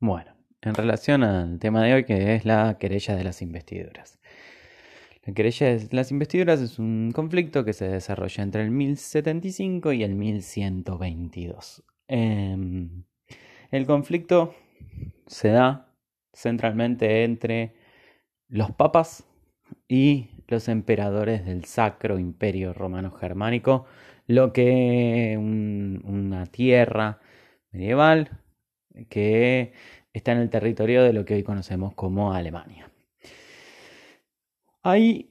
Bueno, en relación al tema de hoy que es la querella de las investiduras. La querella de las investiduras es un conflicto que se desarrolla entre el 1075 y el 1122. Em, el conflicto se da centralmente entre los papas y los emperadores del Sacro Imperio Romano Germánico, lo que una tierra medieval que está en el territorio de lo que hoy conocemos como Alemania. Ahí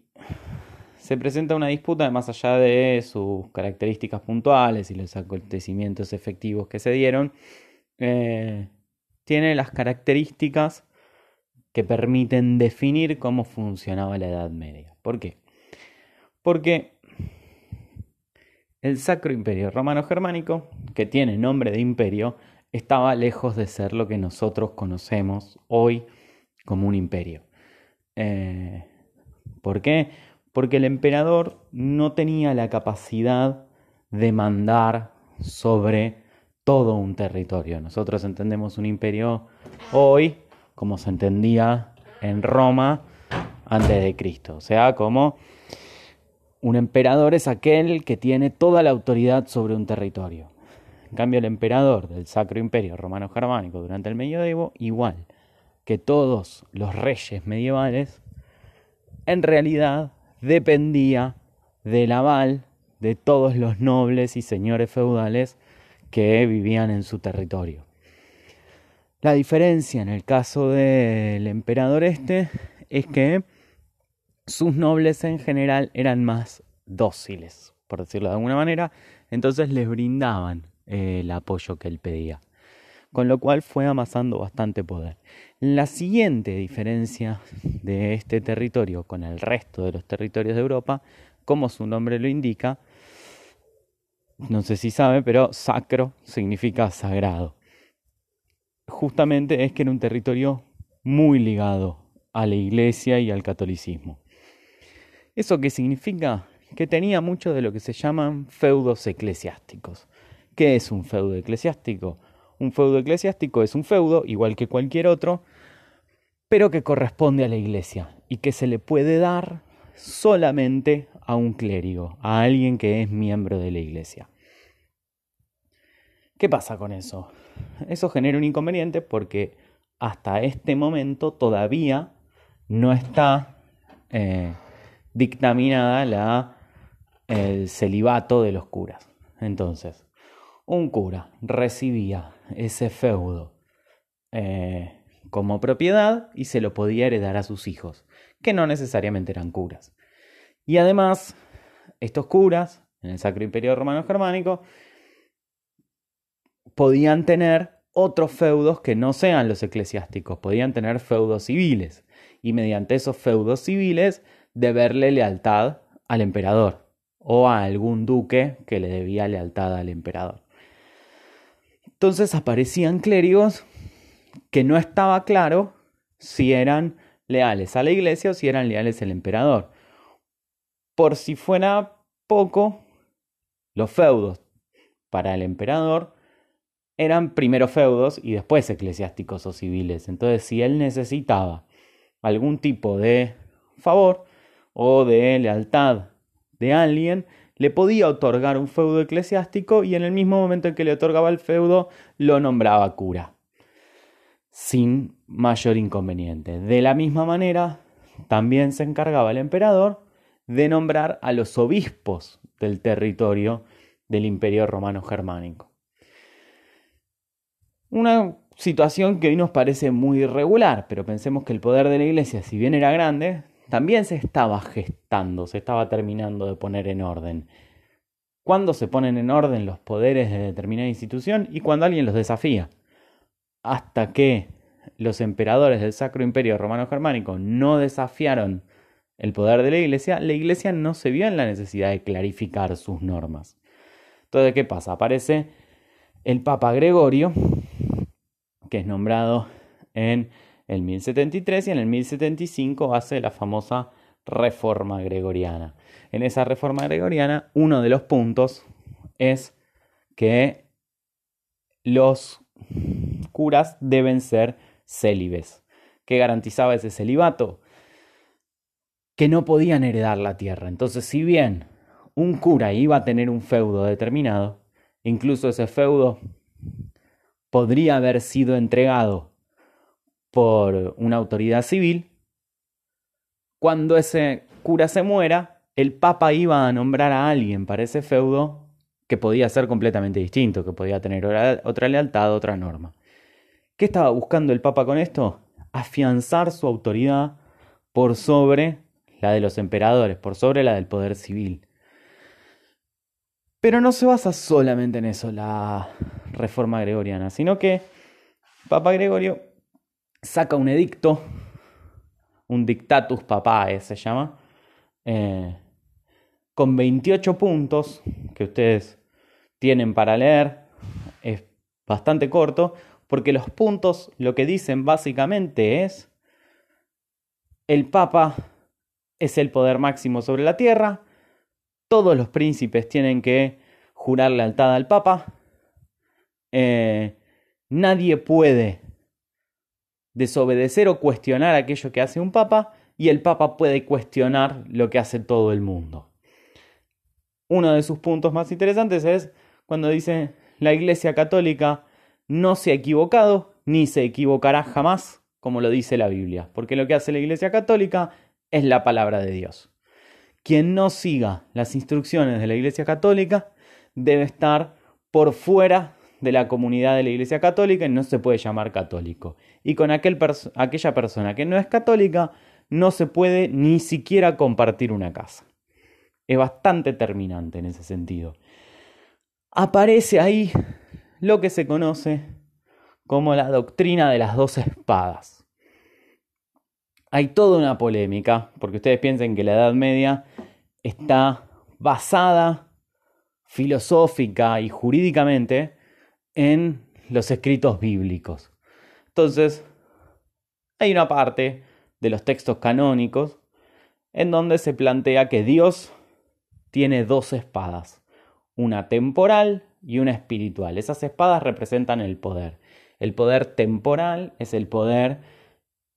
se presenta una disputa más allá de sus características puntuales y los acontecimientos efectivos que se dieron. Eh, tiene las características que permiten definir cómo funcionaba la Edad Media. ¿Por qué? Porque el Sacro Imperio Romano Germánico, que tiene nombre de imperio, estaba lejos de ser lo que nosotros conocemos hoy como un imperio. Eh, ¿Por qué? Porque el emperador no tenía la capacidad de mandar sobre todo un territorio. Nosotros entendemos un imperio hoy como se entendía en Roma antes de Cristo. O sea, como un emperador es aquel que tiene toda la autoridad sobre un territorio. En cambio, el emperador del Sacro Imperio Romano Germánico durante el medioevo, igual que todos los reyes medievales, en realidad dependía del aval de todos los nobles y señores feudales que vivían en su territorio. La diferencia en el caso del emperador este es que sus nobles en general eran más dóciles, por decirlo de alguna manera, entonces les brindaban eh, el apoyo que él pedía, con lo cual fue amasando bastante poder. La siguiente diferencia de este territorio con el resto de los territorios de Europa, como su nombre lo indica, no sé si sabe, pero sacro significa sagrado justamente es que era un territorio muy ligado a la iglesia y al catolicismo. ¿Eso qué significa? Que tenía mucho de lo que se llaman feudos eclesiásticos. ¿Qué es un feudo eclesiástico? Un feudo eclesiástico es un feudo, igual que cualquier otro, pero que corresponde a la iglesia y que se le puede dar solamente a un clérigo, a alguien que es miembro de la iglesia. ¿Qué pasa con eso? Eso genera un inconveniente porque hasta este momento todavía no está eh, dictaminada la, el celibato de los curas. Entonces, un cura recibía ese feudo eh, como propiedad y se lo podía heredar a sus hijos, que no necesariamente eran curas. Y además, estos curas, en el Sacro Imperio Romano Germánico, podían tener otros feudos que no sean los eclesiásticos, podían tener feudos civiles y mediante esos feudos civiles deberle lealtad al emperador o a algún duque que le debía lealtad al emperador. Entonces aparecían clérigos que no estaba claro si eran leales a la iglesia o si eran leales al emperador. Por si fuera poco, los feudos para el emperador eran primero feudos y después eclesiásticos o civiles. Entonces, si él necesitaba algún tipo de favor o de lealtad de alguien, le podía otorgar un feudo eclesiástico y en el mismo momento en que le otorgaba el feudo, lo nombraba cura, sin mayor inconveniente. De la misma manera, también se encargaba el emperador de nombrar a los obispos del territorio del imperio romano germánico. Una situación que hoy nos parece muy irregular, pero pensemos que el poder de la iglesia, si bien era grande, también se estaba gestando, se estaba terminando de poner en orden. ¿Cuándo se ponen en orden los poderes de determinada institución y cuando alguien los desafía? Hasta que los emperadores del Sacro Imperio Romano Germánico no desafiaron el poder de la iglesia, la iglesia no se vio en la necesidad de clarificar sus normas. Entonces, ¿qué pasa? Aparece el Papa Gregorio que es nombrado en el 1073 y en el 1075 hace la famosa reforma gregoriana. En esa reforma gregoriana, uno de los puntos es que los curas deben ser célibes. ¿Qué garantizaba ese celibato? Que no podían heredar la tierra. Entonces, si bien un cura iba a tener un feudo determinado, incluso ese feudo podría haber sido entregado por una autoridad civil, cuando ese cura se muera, el papa iba a nombrar a alguien para ese feudo que podía ser completamente distinto, que podía tener otra lealtad, otra norma. ¿Qué estaba buscando el papa con esto? Afianzar su autoridad por sobre la de los emperadores, por sobre la del poder civil. Pero no se basa solamente en eso la reforma gregoriana, sino que Papa Gregorio saca un edicto, un dictatus papae se llama, eh, con 28 puntos que ustedes tienen para leer. Es bastante corto, porque los puntos lo que dicen básicamente es, el Papa es el poder máximo sobre la tierra, todos los príncipes tienen que jurar lealtad al Papa. Eh, nadie puede desobedecer o cuestionar aquello que hace un Papa y el Papa puede cuestionar lo que hace todo el mundo. Uno de sus puntos más interesantes es cuando dice la Iglesia Católica no se ha equivocado ni se equivocará jamás, como lo dice la Biblia, porque lo que hace la Iglesia Católica es la palabra de Dios. Quien no siga las instrucciones de la Iglesia Católica debe estar por fuera de la comunidad de la Iglesia Católica y no se puede llamar católico. Y con aquel aquella persona que no es católica no se puede ni siquiera compartir una casa. Es bastante terminante en ese sentido. Aparece ahí lo que se conoce como la doctrina de las dos espadas hay toda una polémica, porque ustedes piensen que la Edad Media está basada filosófica y jurídicamente en los escritos bíblicos. Entonces, hay una parte de los textos canónicos en donde se plantea que Dios tiene dos espadas, una temporal y una espiritual. Esas espadas representan el poder. El poder temporal es el poder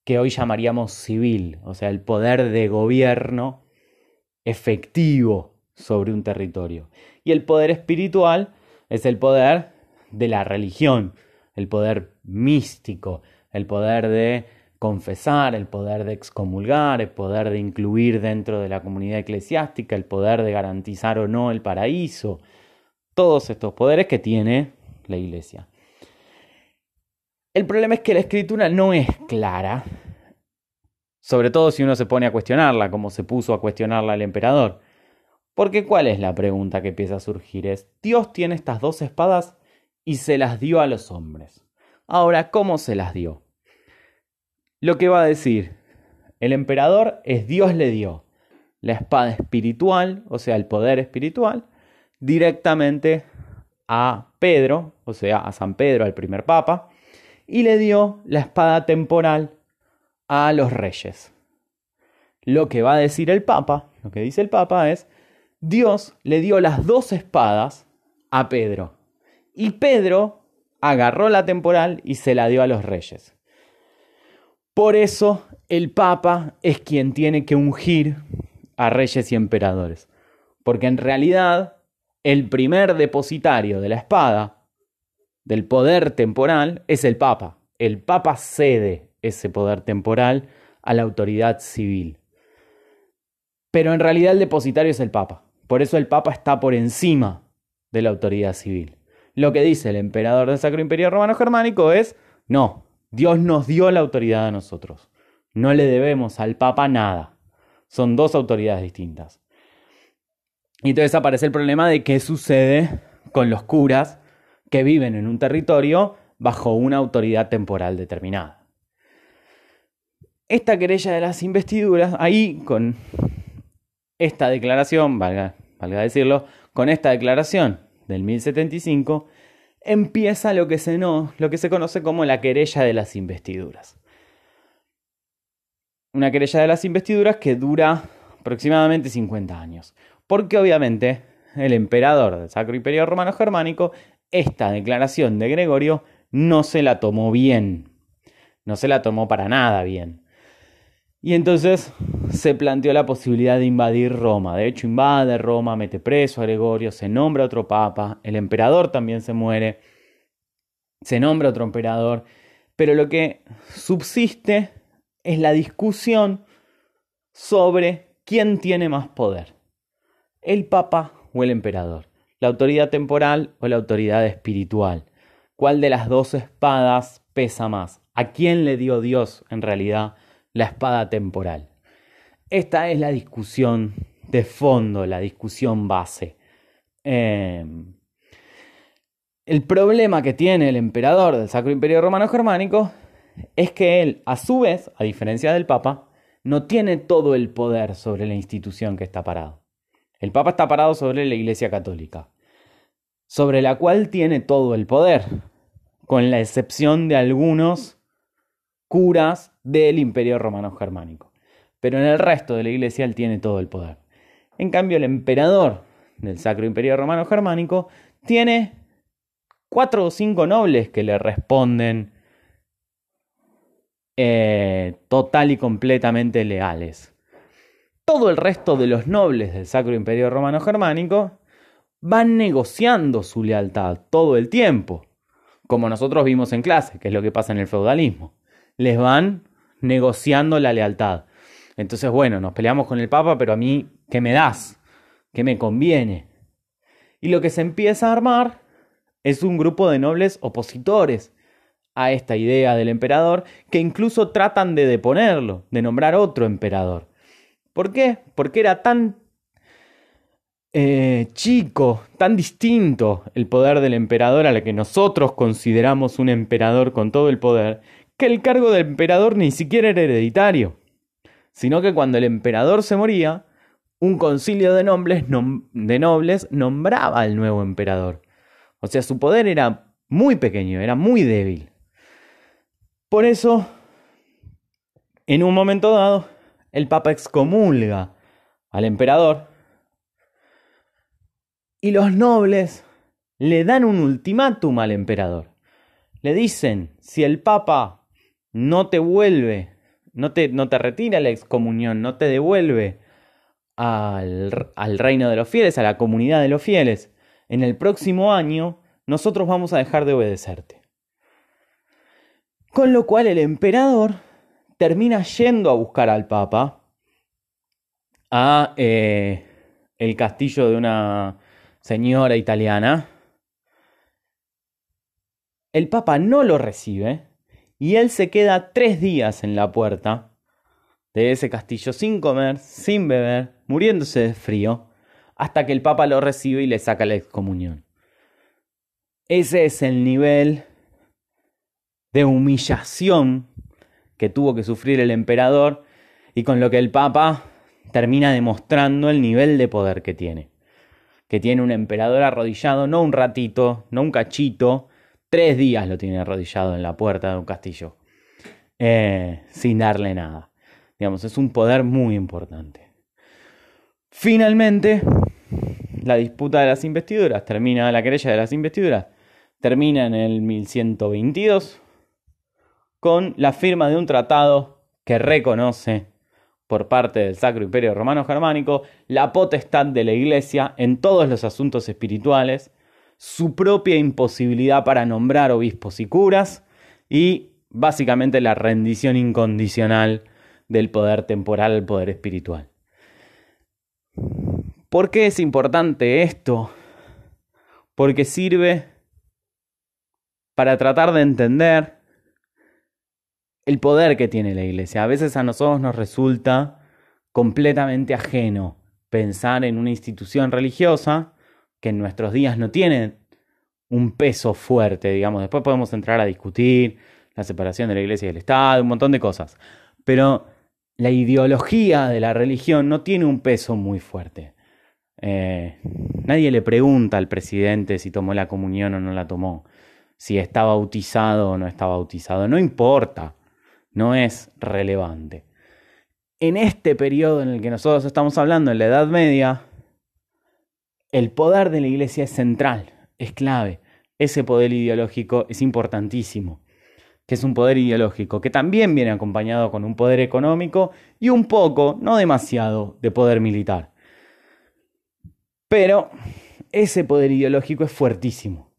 que hoy llamaríamos civil, o sea, el poder de gobierno efectivo sobre un territorio. Y el poder espiritual es el poder de la religión, el poder místico, el poder de confesar, el poder de excomulgar, el poder de incluir dentro de la comunidad eclesiástica, el poder de garantizar o no el paraíso, todos estos poderes que tiene la iglesia. El problema es que la escritura no es clara, sobre todo si uno se pone a cuestionarla, como se puso a cuestionarla el emperador. Porque ¿cuál es la pregunta que empieza a surgir? Es, Dios tiene estas dos espadas y se las dio a los hombres. Ahora, ¿cómo se las dio? Lo que va a decir el emperador es Dios le dio la espada espiritual, o sea, el poder espiritual, directamente a Pedro, o sea, a San Pedro, al primer papa, y le dio la espada temporal a los reyes. Lo que va a decir el Papa, lo que dice el Papa es, Dios le dio las dos espadas a Pedro. Y Pedro agarró la temporal y se la dio a los reyes. Por eso el Papa es quien tiene que ungir a reyes y emperadores. Porque en realidad el primer depositario de la espada del poder temporal es el Papa. El Papa cede ese poder temporal a la autoridad civil. Pero en realidad el depositario es el Papa. Por eso el Papa está por encima de la autoridad civil. Lo que dice el emperador del Sacro Imperio Romano Germánico es, no, Dios nos dio la autoridad a nosotros. No le debemos al Papa nada. Son dos autoridades distintas. Y entonces aparece el problema de qué sucede con los curas que viven en un territorio bajo una autoridad temporal determinada. Esta querella de las investiduras, ahí con esta declaración, valga, valga decirlo, con esta declaración del 1075, empieza lo que, se no, lo que se conoce como la querella de las investiduras. Una querella de las investiduras que dura aproximadamente 50 años. Porque obviamente el emperador del Sacro Imperio Romano Germánico esta declaración de Gregorio no se la tomó bien, no se la tomó para nada bien. Y entonces se planteó la posibilidad de invadir Roma. De hecho, invade Roma, mete preso a Gregorio, se nombra otro papa, el emperador también se muere, se nombra otro emperador, pero lo que subsiste es la discusión sobre quién tiene más poder, el papa o el emperador, la autoridad temporal o la autoridad espiritual. ¿Cuál de las dos espadas pesa más? ¿A quién le dio Dios en realidad? la espada temporal. Esta es la discusión de fondo, la discusión base. Em, el problema que tiene el emperador del Sacro Imperio Romano Germánico es que él, a su vez, a diferencia del Papa, no tiene todo el poder sobre la institución que está parado. El Papa está parado sobre la Iglesia Católica, sobre la cual tiene todo el poder, con la excepción de algunos curas del Imperio Romano Germánico. Pero en el resto de la iglesia él tiene todo el poder. En cambio, el emperador del Sacro Imperio Romano Germánico tiene cuatro o cinco nobles que le responden eh, total y completamente leales. Todo el resto de los nobles del Sacro Imperio Romano Germánico van negociando su lealtad todo el tiempo, como nosotros vimos en clase, que es lo que pasa en el feudalismo les van negociando la lealtad. Entonces, bueno, nos peleamos con el Papa, pero a mí, ¿qué me das? ¿Qué me conviene? Y lo que se empieza a armar es un grupo de nobles opositores a esta idea del emperador que incluso tratan de deponerlo, de nombrar otro emperador. ¿Por qué? Porque era tan eh, chico, tan distinto el poder del emperador a que nosotros consideramos un emperador con todo el poder, que el cargo del emperador ni siquiera era hereditario, sino que cuando el emperador se moría, un concilio de nobles, de nobles nombraba al nuevo emperador. O sea, su poder era muy pequeño, era muy débil. Por eso, en un momento dado, el Papa excomulga al emperador y los nobles le dan un ultimátum al emperador. Le dicen, si el Papa no te vuelve, no te, no te retira la excomunión, no te devuelve al, al reino de los fieles, a la comunidad de los fieles, en el próximo año nosotros vamos a dejar de obedecerte. Con lo cual el emperador termina yendo a buscar al Papa a eh, el castillo de una señora italiana. El Papa no lo recibe y él se queda tres días en la puerta de ese castillo sin comer, sin beber, muriéndose de frío, hasta que el Papa lo recibe y le saca la excomunión. Ese es el nivel de humillación que tuvo que sufrir el emperador y con lo que el Papa termina demostrando el nivel de poder que tiene. Que tiene un emperador arrodillado, no un ratito, no un cachito, Tres días lo tiene arrodillado en la puerta de un castillo, eh, sin darle nada. Digamos, es un poder muy importante. Finalmente, la disputa de las investiduras termina, la querella de las investiduras termina en el 1122 con la firma de un tratado que reconoce por parte del Sacro Imperio Romano Germánico la potestad de la Iglesia en todos los asuntos espirituales su propia imposibilidad para nombrar obispos y curas y básicamente la rendición incondicional del poder temporal al poder espiritual. ¿Por qué es importante esto? Porque sirve para tratar de entender el poder que tiene la iglesia. A veces a nosotros nos resulta completamente ajeno pensar en una institución religiosa que en nuestros días no tiene un peso fuerte, digamos. Después podemos entrar a discutir la separación de la iglesia y del Estado, un montón de cosas. Pero la ideología de la religión no tiene un peso muy fuerte. Eh, nadie le pregunta al presidente si tomó la comunión o no la tomó, si está bautizado o no está bautizado. No importa, no es relevante. En este periodo en el que nosotros estamos hablando, en la Edad Media, el poder de la iglesia es central, es clave. ese poder ideológico es importantísimo, que es un poder ideológico que también viene acompañado con un poder económico y un poco, no demasiado, de poder militar. Pero ese poder ideológico es fuertísimo.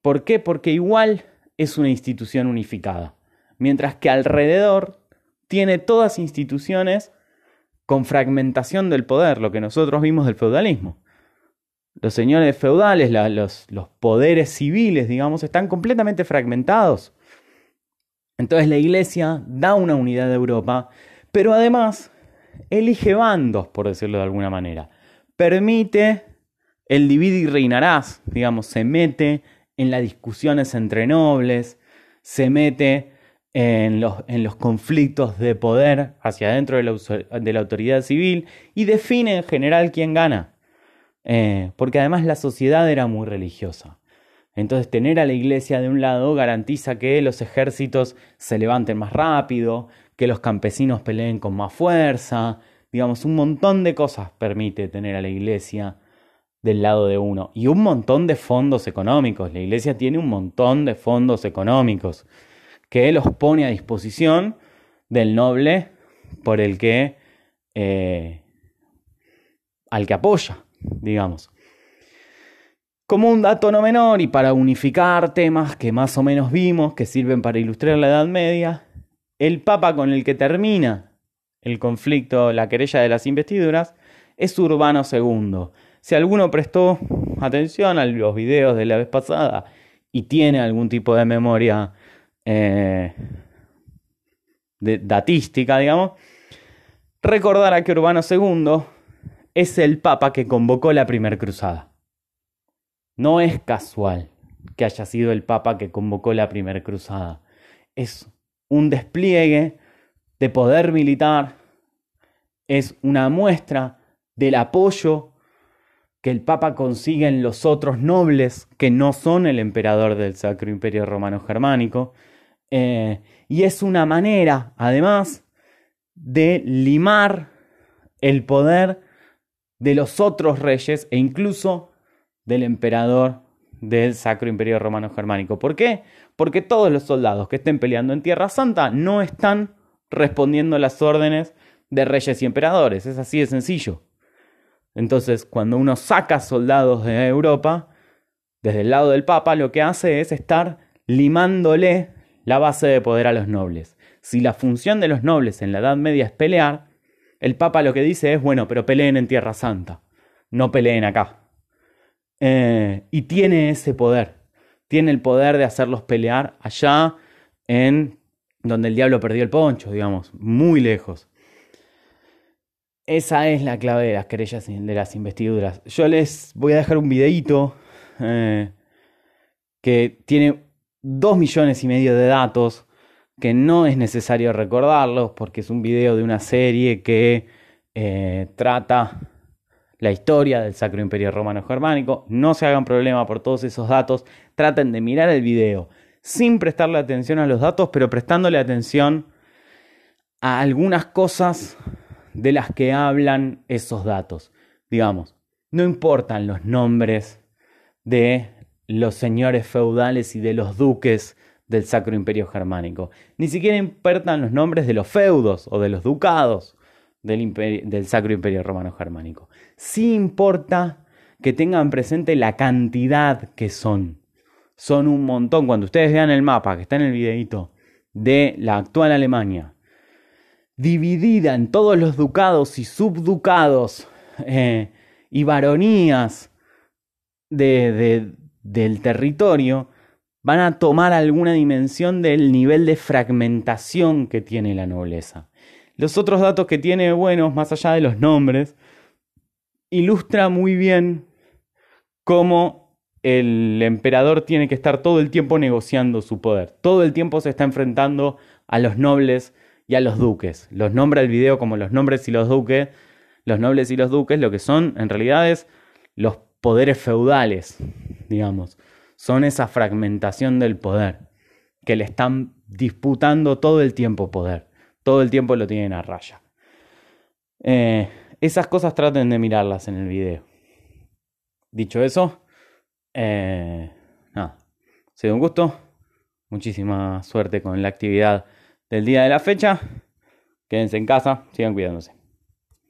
¿Por qué? Porque igual es una institución unificada, mientras que alrededor tiene todas instituciones con fragmentación del poder, lo que nosotros vimos del feudalismo. Los señores feudales, los, los poderes civiles, digamos, están completamente fragmentados. Entonces la Iglesia da una unidad de Europa, pero además elige bandos, por decirlo de alguna manera. Permite el divide y reinarás, digamos, se mete en las discusiones entre nobles, se mete en los, en los conflictos de poder hacia adentro de la, de la, autoridad civil y define en general quién gana. Eh, porque además la sociedad era muy religiosa. Entonces tener a la iglesia de un lado garantiza que los ejércitos se levanten más rápido, que los campesinos peleen con más fuerza, digamos, un montón de cosas permite tener a la iglesia del lado de uno. Y un montón de fondos económicos. La iglesia tiene un montón de fondos económicos que los pone a disposición del noble por el que eh, al que apoya, digamos. Como un dato no menor y para unificar temas que más o menos vimos que sirven para ilustrar la Edad Media, el papa con el que termina el conflicto, la querella de las investiduras, es Urbano II. Si alguno prestó atención a los videos de la vez pasada y tiene algún tipo de memoria eh, de, datística, digamos, recordará que Urbano II es el papa que convocó la primera cruzada. No es casual que haya sido el papa que convocó la primera cruzada. Es un despliegue de poder militar, es una muestra del apoyo que el Papa consigue en los otros nobles que no son el emperador del Sacro Imperio Romano Germánico, eh, y es una manera, además, de limar el poder de los otros reyes e incluso del emperador del Sacro Imperio Romano Germánico. ¿Por qué? Porque todos los soldados que estén peleando en Tierra Santa no están respondiendo a las órdenes de reyes y emperadores. Es así de sencillo. Entonces, cuando uno saca soldados de Europa, desde el lado del Papa, lo que hace es estar limándole la base de poder a los nobles. Si la función de los nobles en la Edad Media es pelear, el Papa lo que dice es, bueno, pero peleen en Tierra Santa, no peleen acá. Eh, y tiene ese poder, tiene el poder de hacerlos pelear allá en donde el diablo perdió el poncho, digamos, muy lejos. Esa es la clave de las querellas de las investiduras. Yo les voy a dejar un videíto eh, que tiene dos millones y medio de datos que no es necesario recordarlos porque es un video de una serie que eh, trata la historia del Sacro Imperio Romano Germánico. No se hagan problema por todos esos datos. Traten de mirar el video sin prestarle atención a los datos, pero prestándole atención a algunas cosas de las que hablan esos datos. Digamos, no importan los nombres de los señores feudales y de los duques del Sacro Imperio Germánico. Ni siquiera importan los nombres de los feudos o de los ducados del, del Sacro Imperio Romano Germánico. Sí importa que tengan presente la cantidad que son. Son un montón. Cuando ustedes vean el mapa que está en el videito de la actual Alemania, dividida en todos los ducados y subducados eh, y baronías de, del territorio, van a tomar alguna dimensión del nivel de fragmentación que tiene la nobleza. Los otros datos que tiene buenos, más allá de los nombres, ilustra muy bien cómo el emperador tiene que estar todo el tiempo negociando su poder. Todo el tiempo se está enfrentando a los nobles y a los duques. Los nombra el video como los nombres y los duques. Los nobles y los duques lo que son en realidad es los poderes feudales, digamos. Son esa fragmentación del poder que le están disputando todo el tiempo poder. Todo el tiempo lo tienen a raya. Eh, esas cosas traten de mirarlas en el video. Dicho eso, eh, Ha sido un gusto. Muchísima suerte con la actividad del día de la fecha. Quédense en casa, sigan cuidándose.